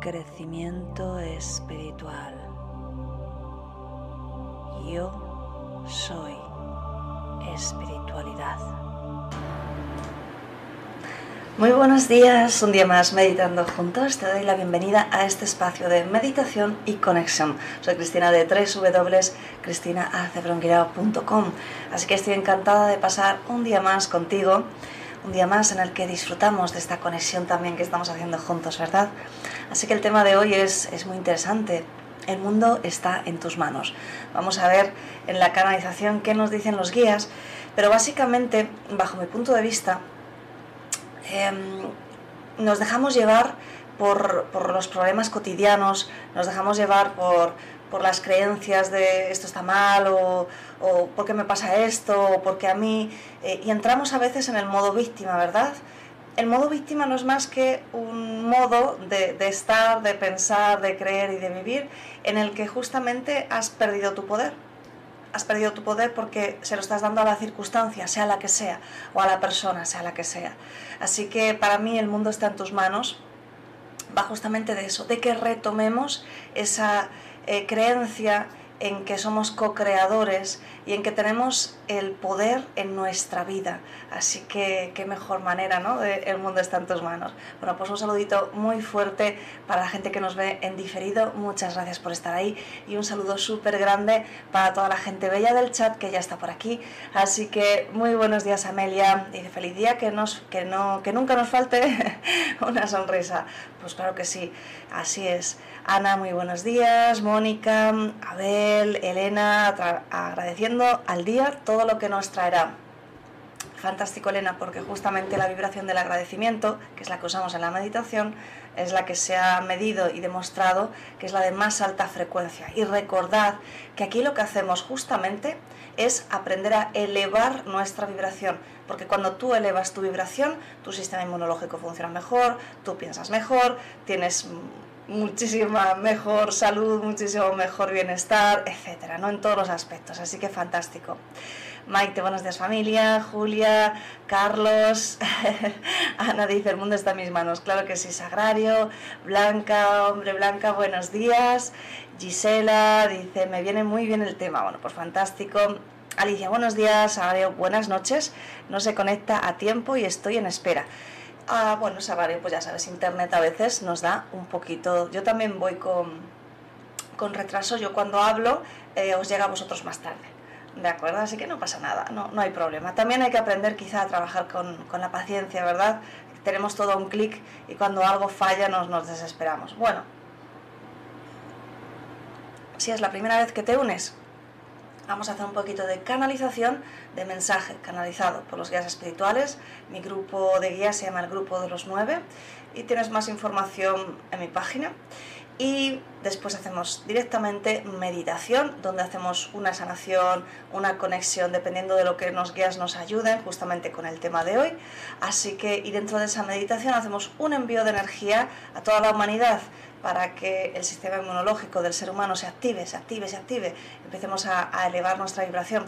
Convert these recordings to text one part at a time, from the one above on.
crecimiento espiritual. Yo soy espiritualidad. Muy buenos días, un día más meditando juntos. Te doy la bienvenida a este espacio de meditación y conexión. Soy Cristina de www.cristinaacebrongirao.com Así que estoy encantada de pasar un día más contigo, un día más en el que disfrutamos de esta conexión también que estamos haciendo juntos, ¿verdad? Así que el tema de hoy es, es muy interesante. El mundo está en tus manos. Vamos a ver en la canalización qué nos dicen los guías, pero básicamente, bajo mi punto de vista, Em, nos dejamos llevar por, los problemas cotidianos, nos dejamos llevar por, las creencias de esto está mal o, o por qué me pasa esto o porque a mí... Eh, y entramos a veces en el modo víctima, ¿verdad? El modo víctima no es más que un modo de, de estar, de pensar, de creer y de vivir en el que justamente has perdido tu poder has perdido tu poder porque se lo estás dando a la circunstancia, sea la que sea, o a la persona, sea la que sea. Así que para mí el mundo está en tus manos, va justamente de eso, de que retomemos esa eh, creencia en que somos co-creadores y en que tenemos el poder en nuestra vida. Así que qué mejor manera, ¿no? el mundo está en tus manos. Bueno, pues un saludito muy fuerte para la gente que nos ve en diferido. Muchas gracias por estar ahí y un saludo súper grande para toda la gente bella del chat que ya está por aquí. Así que muy buenos días Amelia. Dice feliz día, que, nos, que, no, que nunca nos falte una sonrisa. Pues claro que sí, así es. Ana, muy buenos días. Mónica, Abel, Elena, agradeciendo al día todo lo que nos traerá. Fantástico, Elena, porque justamente la vibración del agradecimiento, que es la que usamos en la meditación, es la que se ha medido y demostrado que es la de más alta frecuencia. Y recordad que aquí lo que hacemos justamente es aprender a elevar nuestra vibración, porque cuando tú elevas tu vibración, tu sistema inmunológico funciona mejor, tú piensas mejor, tienes muchísima mejor salud, muchísimo mejor bienestar, etcétera, ¿no? En todos los aspectos. Así que fantástico. Maite, buenos días familia, Julia, Carlos, Ana dice, el mundo está en mis manos, claro que sí, Sagrario, Blanca, hombre Blanca, buenos días, Gisela dice, me viene muy bien el tema, bueno, pues fantástico, Alicia, buenos días, Sagrario, buenas noches, no se conecta a tiempo y estoy en espera. Ah, bueno, Savario, pues ya sabes, internet a veces nos da un poquito. Yo también voy con, con retraso. Yo cuando hablo eh, os llega a vosotros más tarde. ¿De acuerdo? Así que no pasa nada, no, no hay problema. También hay que aprender quizá a trabajar con, con la paciencia, ¿verdad? Tenemos todo un clic y cuando algo falla nos, nos desesperamos. Bueno, si es la primera vez que te unes, vamos a hacer un poquito de canalización de mensaje canalizado por los guías espirituales. Mi grupo de guías se llama el Grupo de los Nueve y tienes más información en mi página. Y después hacemos directamente meditación, donde hacemos una sanación, una conexión, dependiendo de lo que los guías nos ayuden, justamente con el tema de hoy. Así que, y dentro de esa meditación hacemos un envío de energía a toda la humanidad para que el sistema inmunológico del ser humano se active, se active, se active, empecemos a, elevar nuestra vibración.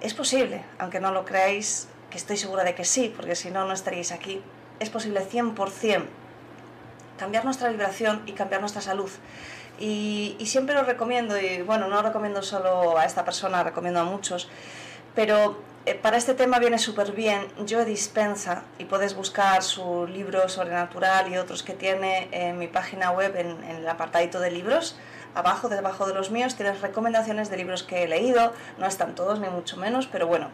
Es posible, aunque no lo creáis, que estoy segura de que sí, porque si no, no estaríais aquí. Es posible 100% cambiar nuestra vibración y cambiar nuestra salud. Y, y siempre lo recomiendo, y bueno, no recomiendo solo a esta persona, recomiendo a muchos, pero para este tema viene súper bien Joe Dispensa y puedes buscar su libro sobrenatural y otros que tiene en mi página web en, el apartadito de libros. Abajo, debajo de los míos, tienes recomendaciones de libros que he leído. No están todos, ni mucho menos, pero bueno,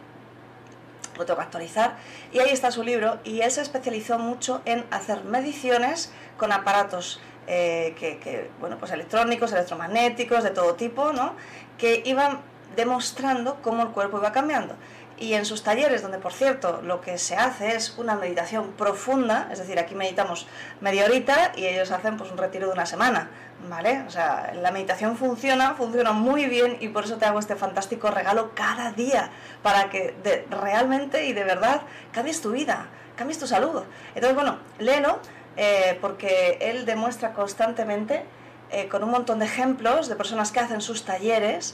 lo tengo que actualizar. Y ahí está su libro y él se especializó mucho en hacer mediciones con aparatos eh, que, bueno, pues electrónicos, electromagnéticos, de todo tipo, ¿no? que iban demostrando cómo el cuerpo iba cambiando y en sus talleres, donde por cierto lo que se hace es una meditación profunda, es decir, aquí meditamos media horita y ellos hacen pues un retiro de una semana, ¿vale? O sea, la meditación funciona, funciona muy bien y por eso te hago este fantástico regalo cada día, para que realmente y de verdad cambies tu vida, cambies tu salud. Entonces, bueno, léelo eh, porque él demuestra constantemente eh, con un montón de ejemplos de personas que hacen sus talleres,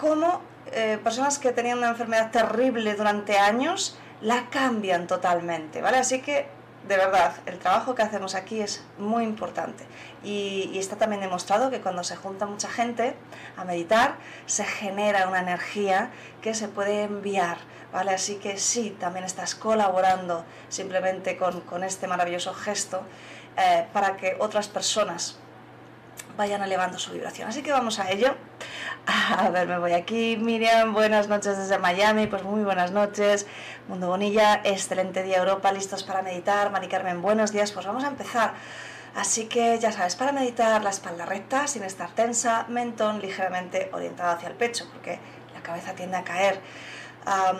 cómo eh, personas que tenían una enfermedad terrible durante años la cambian totalmente, ¿vale? Así que, de verdad, el trabajo que hacemos aquí es muy importante. Y, está también demostrado que cuando se junta mucha gente a meditar, se genera una energía que se puede enviar, ¿vale? Así que sí, también estás colaborando simplemente con, con este maravilloso gesto eh, para que otras personas vayan elevando su vibración. Así que vamos a ello. A ver, me voy aquí. Miriam, buenas noches desde Miami. Pues muy buenas noches. Mundo Bonilla, excelente día Europa, listos para meditar. Mari Carmen, buenos días. Pues vamos a empezar. Así que ya sabes, para meditar la espalda recta, sin estar tensa, mentón ligeramente orientado hacia el pecho, porque la cabeza tiende a caer.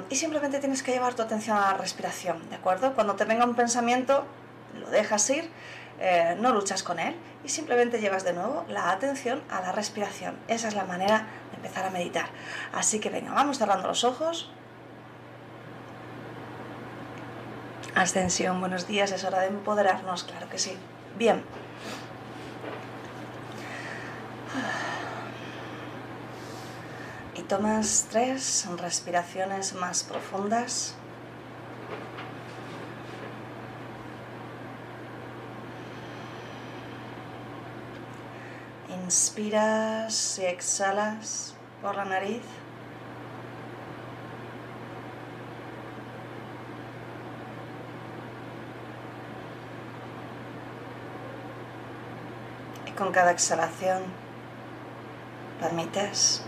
y simplemente tienes que llevar tu atención a la respiración, ¿de acuerdo? Cuando te venga un pensamiento, lo dejas ir eh, no luchas con él y simplemente llevas de nuevo la atención a la respiración. Esa es la manera de empezar a meditar. Así que venga, vamos cerrando los ojos. Ascensión, buenos días, es hora de empoderarnos, claro que sí. Bien. Y tomas tres respiraciones más profundas. Inspiras y exhalas por la nariz. Y con cada exhalación permites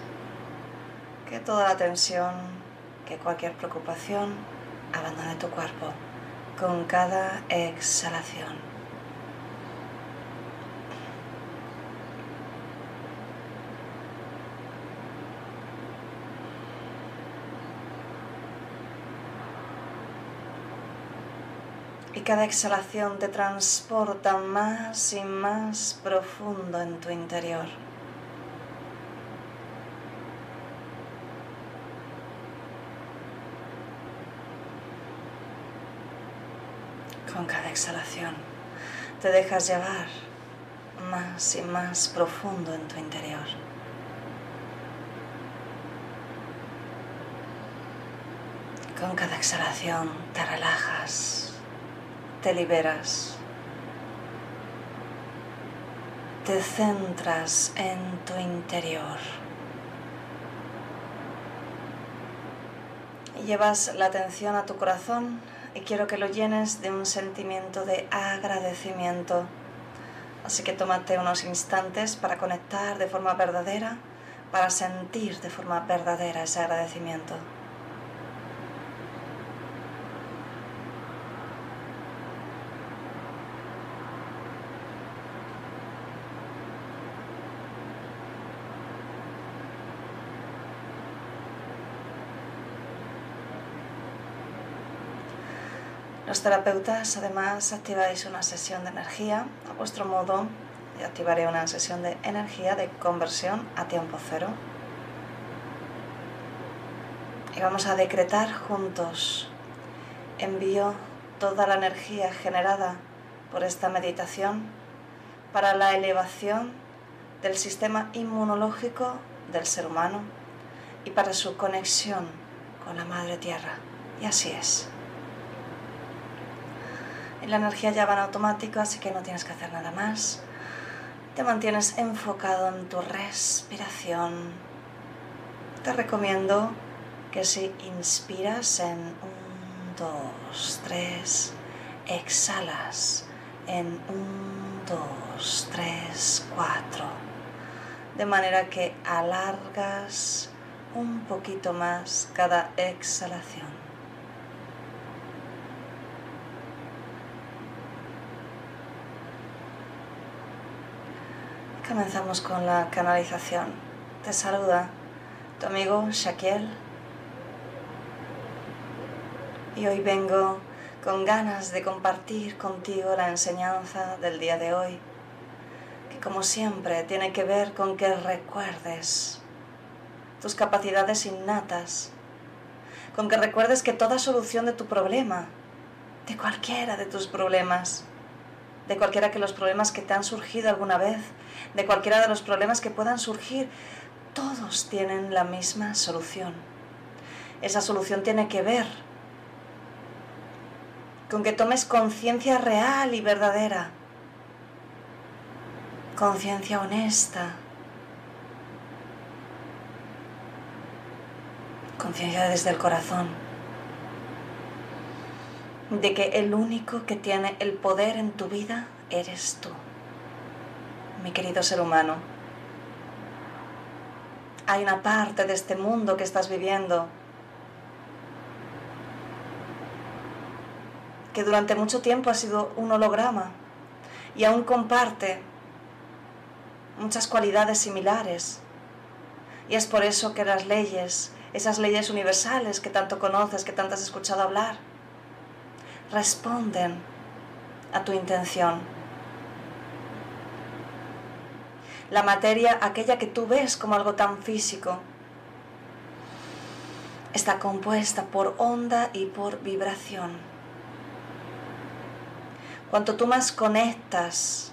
que toda la tensión, que cualquier preocupación abandone tu cuerpo con cada exhalación. Cada exhalación te transporta más y más profundo en tu interior. Con cada exhalación te dejas llevar más y más profundo en tu interior. Con cada exhalación te relajas te liberas. Te centras en tu interior. Llevas la atención a tu corazón y quiero que lo llenes de un sentimiento de agradecimiento. Así que tómate unos instantes para conectar de forma verdadera, para sentir de forma verdadera ese agradecimiento. Terapeutas además activáis una sesión de energía a vuestro modo. y activaré una sesión de energía de conversión a tiempo cero. Y vamos a decretar juntos. Envío toda la energía generada por esta meditación para la elevación del sistema inmunológico del ser humano y para su conexión con la Madre Tierra. Y así es la energía ya va en automático, así que no tienes que hacer nada más. Te mantienes enfocado en tu respiración. Te recomiendo que si inspiras en 1, 2, 3, exhalas en 1, 2, 3, 4. De manera que alargas un poquito más cada exhalación. Comenzamos con la canalización. Te saluda tu amigo Shaquiel Y hoy vengo con ganas de compartir contigo la enseñanza del día de hoy, que como siempre tiene que ver con que recuerdes tus capacidades innatas, con que recuerdes que toda solución de tu problema, de cualquiera de tus problemas, de cualquiera que los problemas que te han surgido alguna vez, de cualquiera de los problemas que puedan surgir, todos tienen la misma solución. Esa solución tiene que ver con que tomes conciencia real y verdadera, conciencia honesta, conciencia desde el corazón, de que el único que tiene el poder en tu vida eres tú, mi querido ser humano. Hay una parte de este mundo que estás viviendo que durante mucho tiempo ha sido un holograma y aún comparte muchas cualidades similares. Y es por eso que las leyes, esas leyes universales que tanto conoces, que tanto has escuchado hablar, responden a tu intención. La materia, aquella que tú ves como algo tan físico, está compuesta por onda y por vibración. Cuanto tú más conectas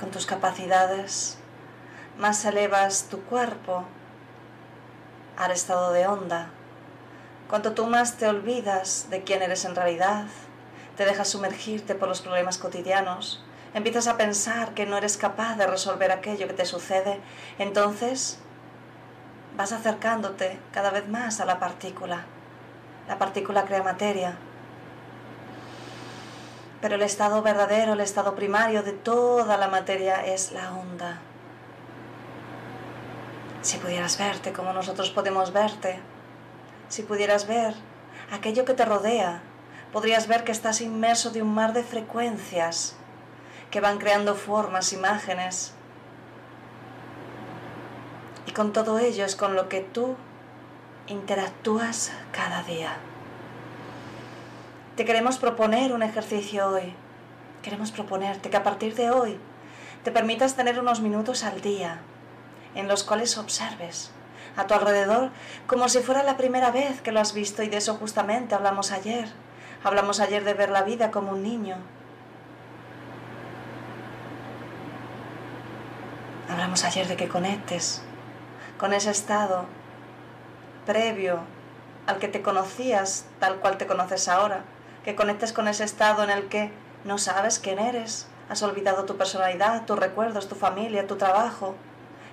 con tus capacidades, más elevas tu cuerpo al estado de onda. Cuanto tú más te olvidas de quién eres en realidad, te dejas sumergirte por los problemas cotidianos, empiezas a pensar que no eres capaz de resolver aquello que te sucede, entonces vas acercándote cada vez más a la partícula. La partícula crea materia pero el estado verdadero, el estado primario de toda la materia es la onda. Si pudieras verte como nosotros podemos verte, si pudieras ver aquello que te rodea, podrías ver que estás inmerso de un mar de frecuencias que van creando formas, imágenes. Y con todo ello es con lo que tú interactúas cada día. Te queremos proponer un ejercicio hoy. Queremos proponerte que a partir de hoy te permitas tener unos minutos al día en los cuales observes a tu alrededor como si fuera la primera vez que lo has visto y de eso justamente hablamos ayer. Hablamos ayer de ver la vida como un niño. Hablamos ayer de que conectes con ese estado previo al que te conocías tal cual te conoces ahora que conectes con ese estado en el que no sabes quién eres, has olvidado tu personalidad, tus recuerdos, tu familia, tu trabajo,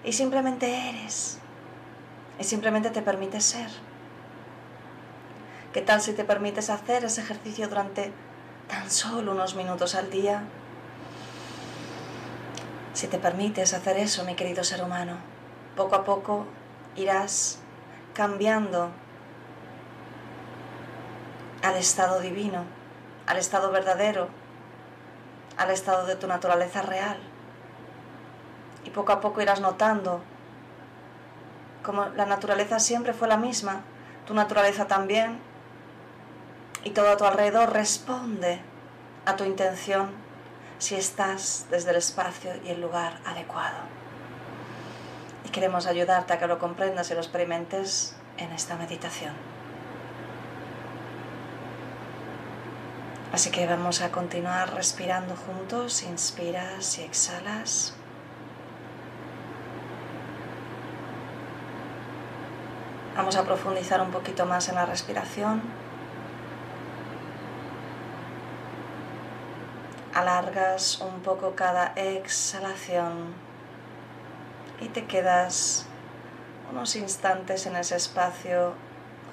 y simplemente eres, y simplemente te permites ser. ¿Qué tal si te permites hacer ese ejercicio durante tan solo unos minutos al día? Si te permites hacer eso, mi querido ser humano, poco a poco irás cambiando al estado divino, al estado verdadero, al estado de tu naturaleza real. Y poco a poco irás notando como la naturaleza siempre fue la misma, tu naturaleza también, y todo a tu alrededor responde a tu intención si estás desde el espacio y el lugar adecuado. Y queremos ayudarte a que lo comprendas y lo experimentes en esta meditación. Así que vamos a continuar respirando juntos, inspiras y exhalas. Vamos a profundizar un poquito más en la respiración. Alargas un poco cada exhalación y te quedas unos instantes en ese espacio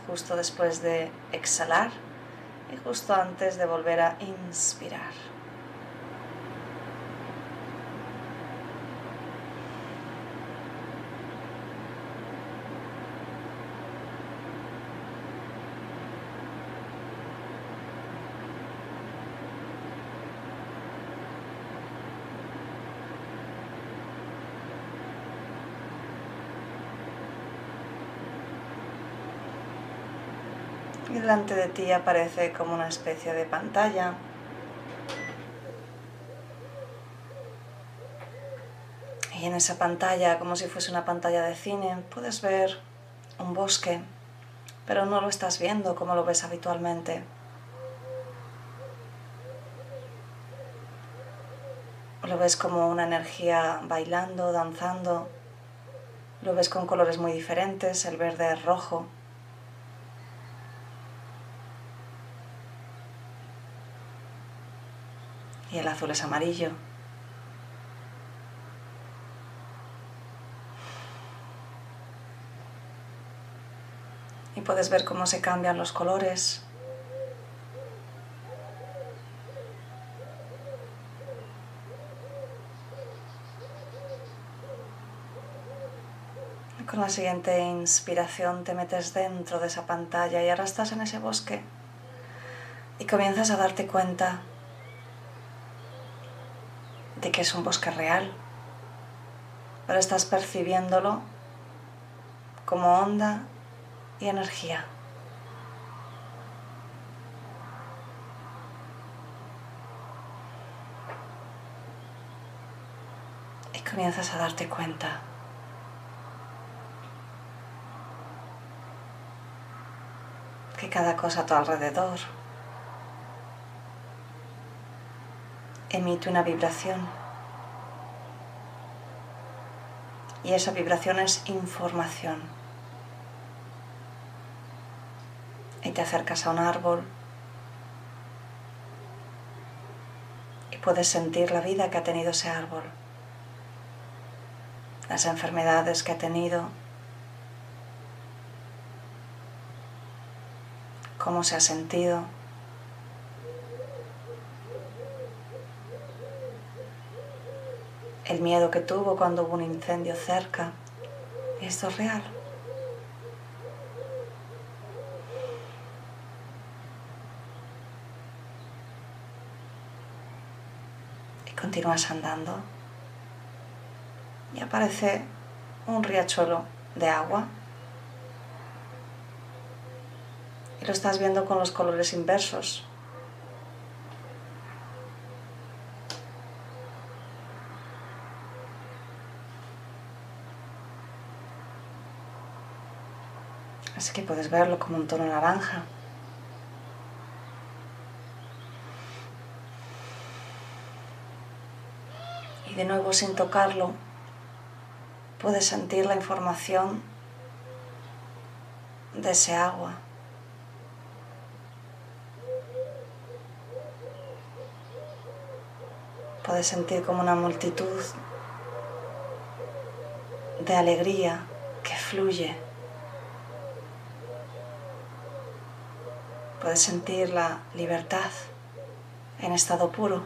justo después de exhalar y justo antes de volver a inspirar. De ti aparece como una especie de pantalla. Y en esa pantalla, como si fuese una pantalla de cine, puedes ver un bosque, pero no lo estás viendo como lo ves habitualmente. Lo ves como una energía bailando, danzando. Lo ves con colores muy diferentes, el verde rojo. Y el azul es amarillo. Y puedes ver cómo se cambian los colores. Con la siguiente inspiración te metes dentro de esa pantalla y ahora estás en ese bosque y comienzas a darte cuenta que es un bosque real, pero estás percibiéndolo como onda y energía. Y comienzas a darte cuenta que cada cosa a tu alrededor emite una vibración. Y esa vibración es información. Y te acercas a un árbol y puedes sentir la vida que ha tenido ese árbol, las enfermedades que ha tenido, cómo se ha sentido. Miedo que tuvo cuando hubo un incendio cerca. esto es real. Y continúas andando. Y aparece un riachuelo de agua lo estás viendo con los colores inversos. Así que puedes verlo como un tono naranja. Y de nuevo sin tocarlo, puedes sentir la información de ese agua. Puedes sentir como una multitud de alegría que fluye. Puedes sentir la libertad en estado puro.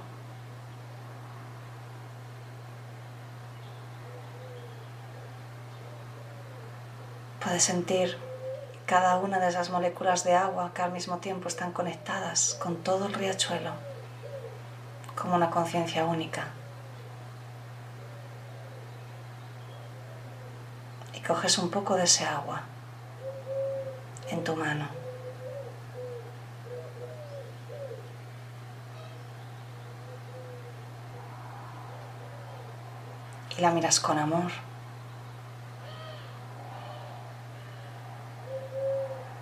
Puedes sentir cada una de esas moléculas de agua que al mismo tiempo están conectadas con todo el riachuelo como una conciencia única. Y coges un poco de ese agua en tu mano. Y la miras con amor.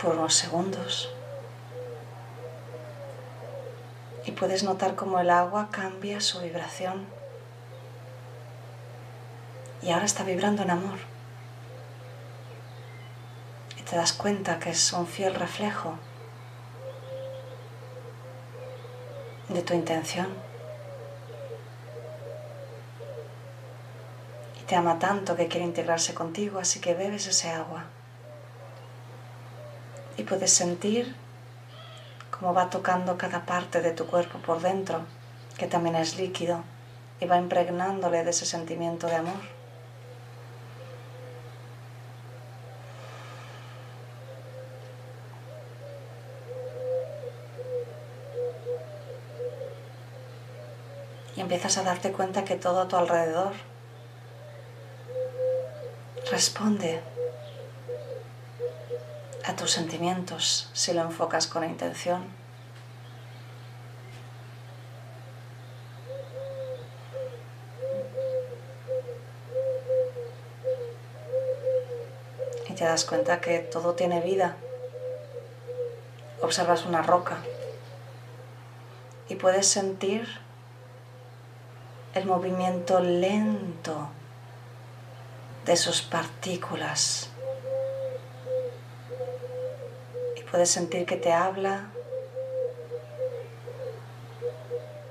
Por unos segundos. y puedes notar cómo el agua cambia su vibración. Y ahora está vibrando en amor. Y te das cuenta que es un fiel reflejo de tu intención. Te ama tanto que quiere integrarse contigo, así que bebes ese agua. Y puedes sentir cómo va tocando cada parte de tu cuerpo por dentro, que también es líquido, y va impregnándole de ese sentimiento de amor. Y empiezas a darte cuenta que todo a tu alrededor responde a tus sentimientos si lo enfocas con intención. Y te das cuenta que todo tiene vida. Observas una roca y puedes sentir el movimiento lento de sus partículas Puedes sentir que te habla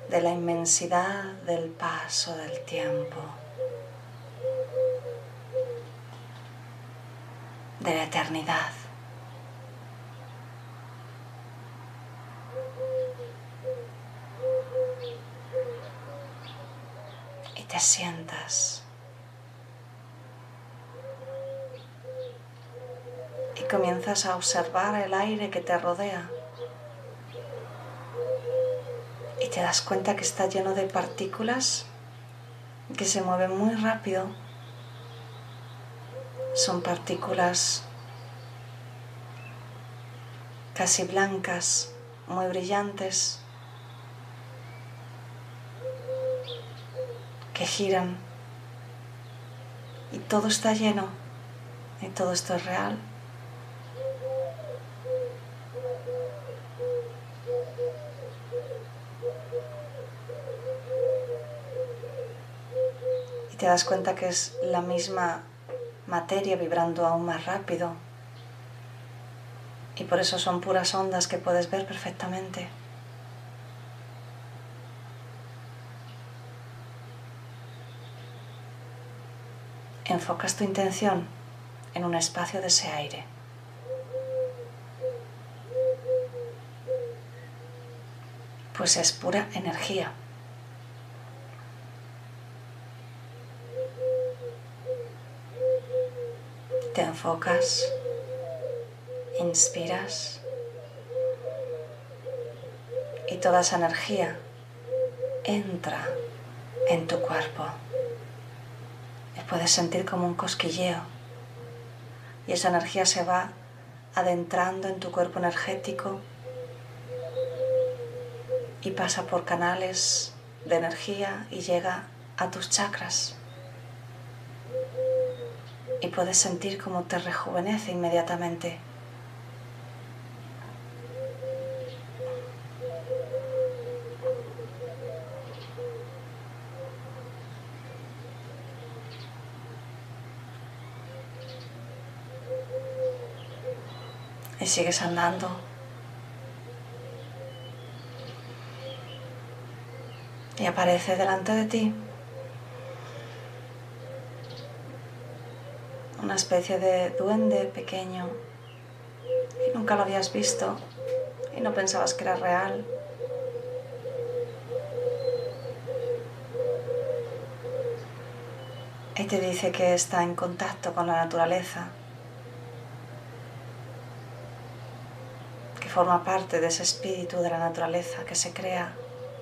de la inmensidad del paso del tiempo, de la eternidad. Y te sientas comienzas a observar el aire que te rodea y te das cuenta que está lleno de partículas que se mueven muy rápido. Son partículas casi blancas, muy brillantes, que giran y todo está lleno y todo esto es real. Y te das cuenta que es la misma materia vibrando aún más rápido. Y por eso son puras ondas que puedes ver perfectamente. Enfocas tu intención en un espacio de ese aire. Pues es pura energía. Te enfocas, inspiras y toda esa energía entra en tu cuerpo. Y puedes sentir como un cosquilleo y esa energía se va adentrando en tu cuerpo energético y pasa por canales de energía y llega a tus chakras y puedes sentir cómo te rejuvenece inmediatamente. Y sigues andando. Y aparece delante de ti una especie de duende pequeño y nunca lo habías visto y no pensabas que era real. Y te dice que está en contacto con la naturaleza, que forma parte de ese espíritu de la naturaleza que se crea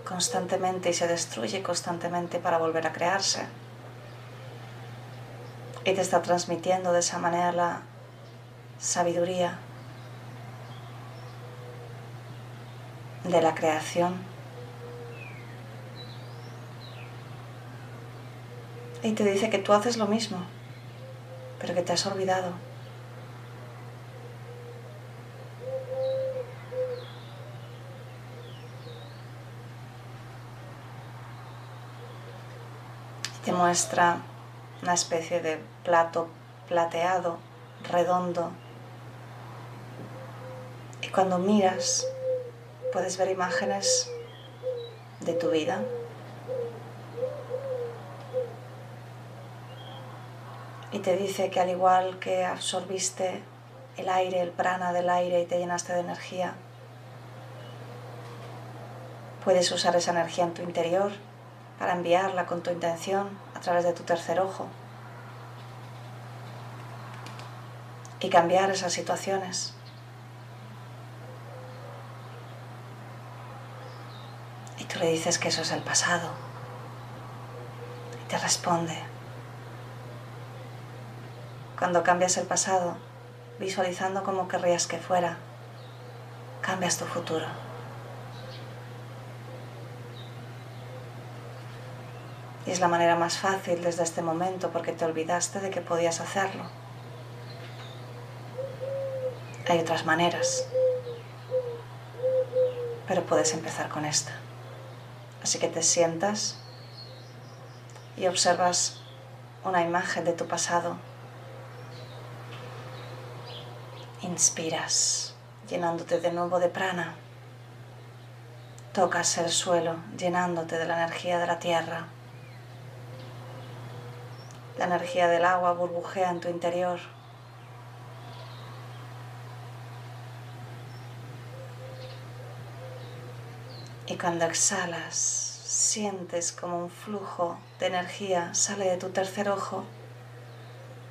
constantemente y se destruye constantemente para volver a crearse y te está transmitiendo de esa manera la sabiduría de la creación. Y te dice que tú haces lo mismo, pero que te has olvidado. Muestra una especie de plato plateado, redondo. Y cuando miras, puedes ver imágenes de tu vida. Y te dice que al igual que absorbiste el aire, el prana del aire y te llenaste de energía, puedes usar esa energía en tu interior para enviarla con tu intención a través de tu tercer ojo y cambiar esas situaciones. Y tú le dices que eso es el pasado. Y te responde, cuando cambias el pasado, visualizando cómo querrías que fuera, cambias tu futuro. Y es la manera más fácil desde este momento porque te olvidaste de que podías hacerlo. Hay otras maneras, pero puedes empezar con esta. Así que te sientas y observas una imagen de tu pasado. Inspiras, llenándote de nuevo de prana. Tocas el suelo, llenándote de la energía de la tierra. La energía del agua burbujea en tu interior. Y cuando exhalas, sientes como un flujo de energía sale de tu tercer ojo,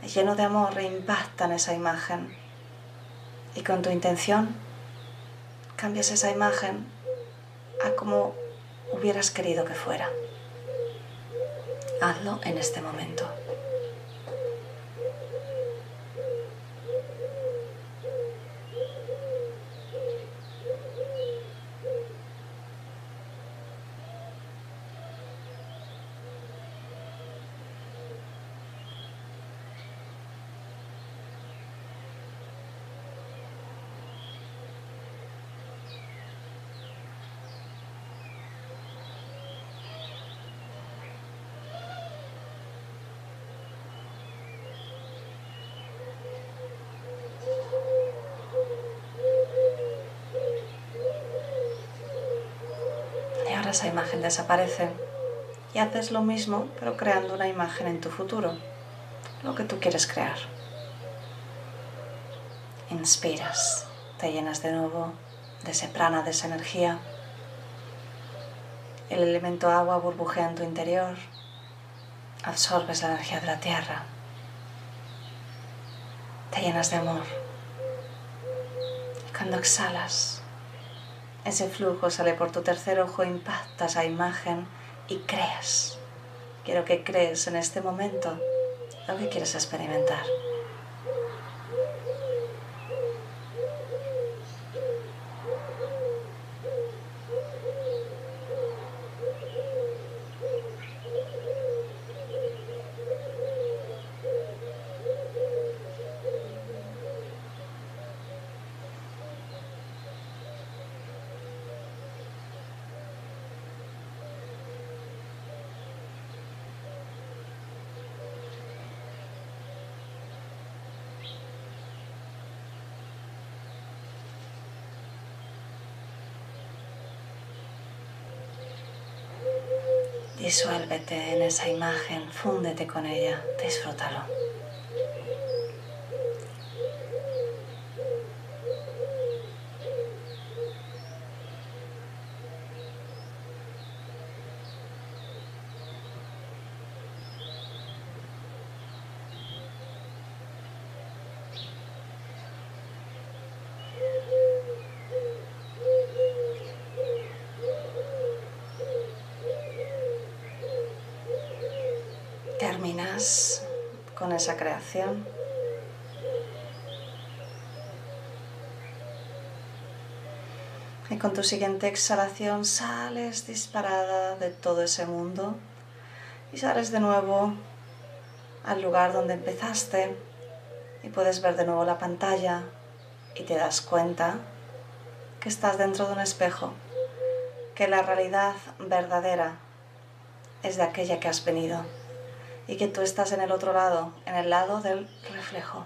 lleno de amor e en esa imagen. Y con tu intención cambias esa imagen a como hubieras querido que fuera. Hazlo en este momento. Esa imagen desaparece y haces lo mismo pero creando una imagen en tu futuro, lo que tú quieres crear. Inspiras, te llenas de nuevo de ese prana, de esa energía. El elemento agua burbujea en tu interior, absorbes la energía de la tierra, te llenas de amor. Y cuando exhalas, ese flujo sale por tu tercer ojo, impacta esa imagen y creas. Quiero que crees en este momento lo que quieres experimentar. Disuélvete en esa imagen, fúndete con ella, disfrútalo. Terminas con esa creación. Y con tu siguiente exhalación sales disparada de todo ese mundo y sales de nuevo al lugar donde empezaste y puedes ver de nuevo la pantalla y te das cuenta que estás dentro de un espejo, que la realidad verdadera es de aquella que has venido y que tú estás en el otro lado, en el lado del reflejo.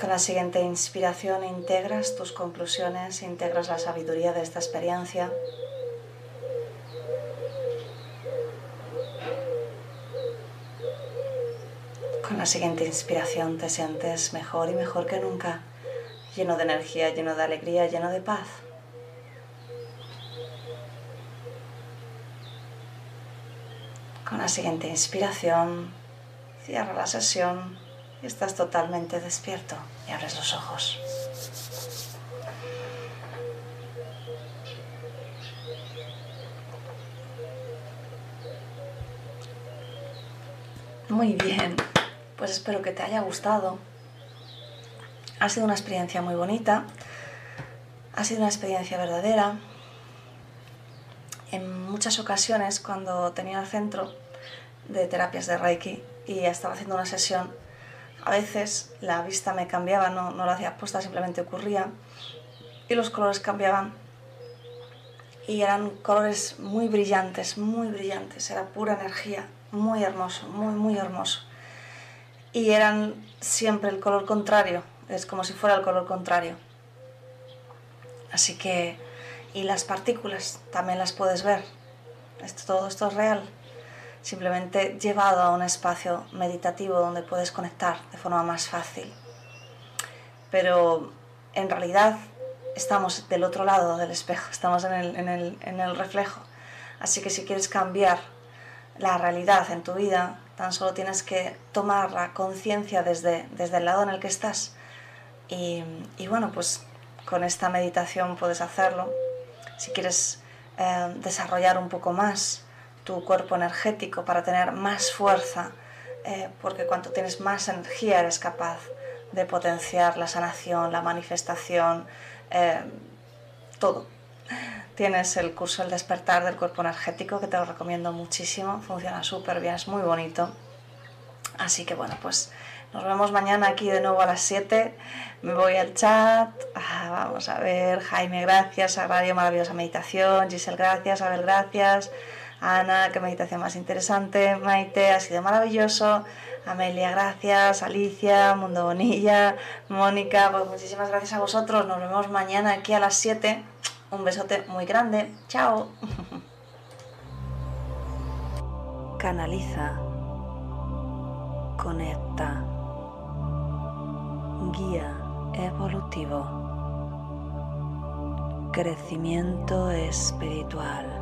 Con la siguiente inspiración integras tus conclusiones, integras la sabiduría de esta experiencia. Con la siguiente inspiración te sientes mejor y mejor que nunca, lleno de energía, lleno de alegría, lleno de paz. Con la siguiente inspiración, cierra la sesión y estás totalmente despierto y abres los ojos. Muy bien, pues espero que te haya gustado. Ha sido una experiencia muy bonita, ha sido una experiencia verdadera. En muchas ocasiones cuando tenía el centro de terapias de Reiki y estaba haciendo una sesión, a veces la vista me cambiaba, no, no lo hacía aposta, simplemente ocurría, y los colores cambiaban. Y eran colores muy brillantes, muy brillantes, era pura energía, muy hermoso, muy, muy hermoso. Y eran siempre el color contrario, es como si fuera el color contrario. Así que, y las partículas también las puedes ver. Esto, todo esto es real simplemente llevado a un espacio meditativo donde puedes conectar de forma más fácil. Pero en realidad estamos del otro lado del espejo, estamos en el, reflejo. Así que si quieres cambiar la realidad en tu vida, tan solo tienes que tomar la conciencia desde, desde el lado en el que estás. Y, bueno, pues con esta meditación puedes hacerlo. Si quieres eh, desarrollar un poco más tu cuerpo energético para tener más fuerza, eh, porque cuanto tienes más energía eres capaz de potenciar la sanación, la manifestación, eh, todo. Tienes el curso El despertar del cuerpo energético que te lo recomiendo muchísimo, funciona súper bien, es muy bonito. Así que bueno, pues nos vemos mañana aquí de nuevo a las 7. Me voy al chat. Ah, vamos a ver. Jaime, gracias. A Radio Maravillosa Meditación. Giselle, gracias. Abel, gracias. Ana, qué meditación más interesante. Maite, ha sido maravilloso. Amelia, gracias. Alicia, Mundo Bonilla, Mónica, pues muchísimas gracias a vosotros. Nos vemos mañana aquí a las 7. Un besote muy grande. Chao. Canaliza. Conecta. Guía evolutivo. Crecimiento espiritual.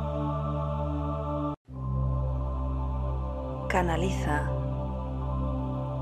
Canaliza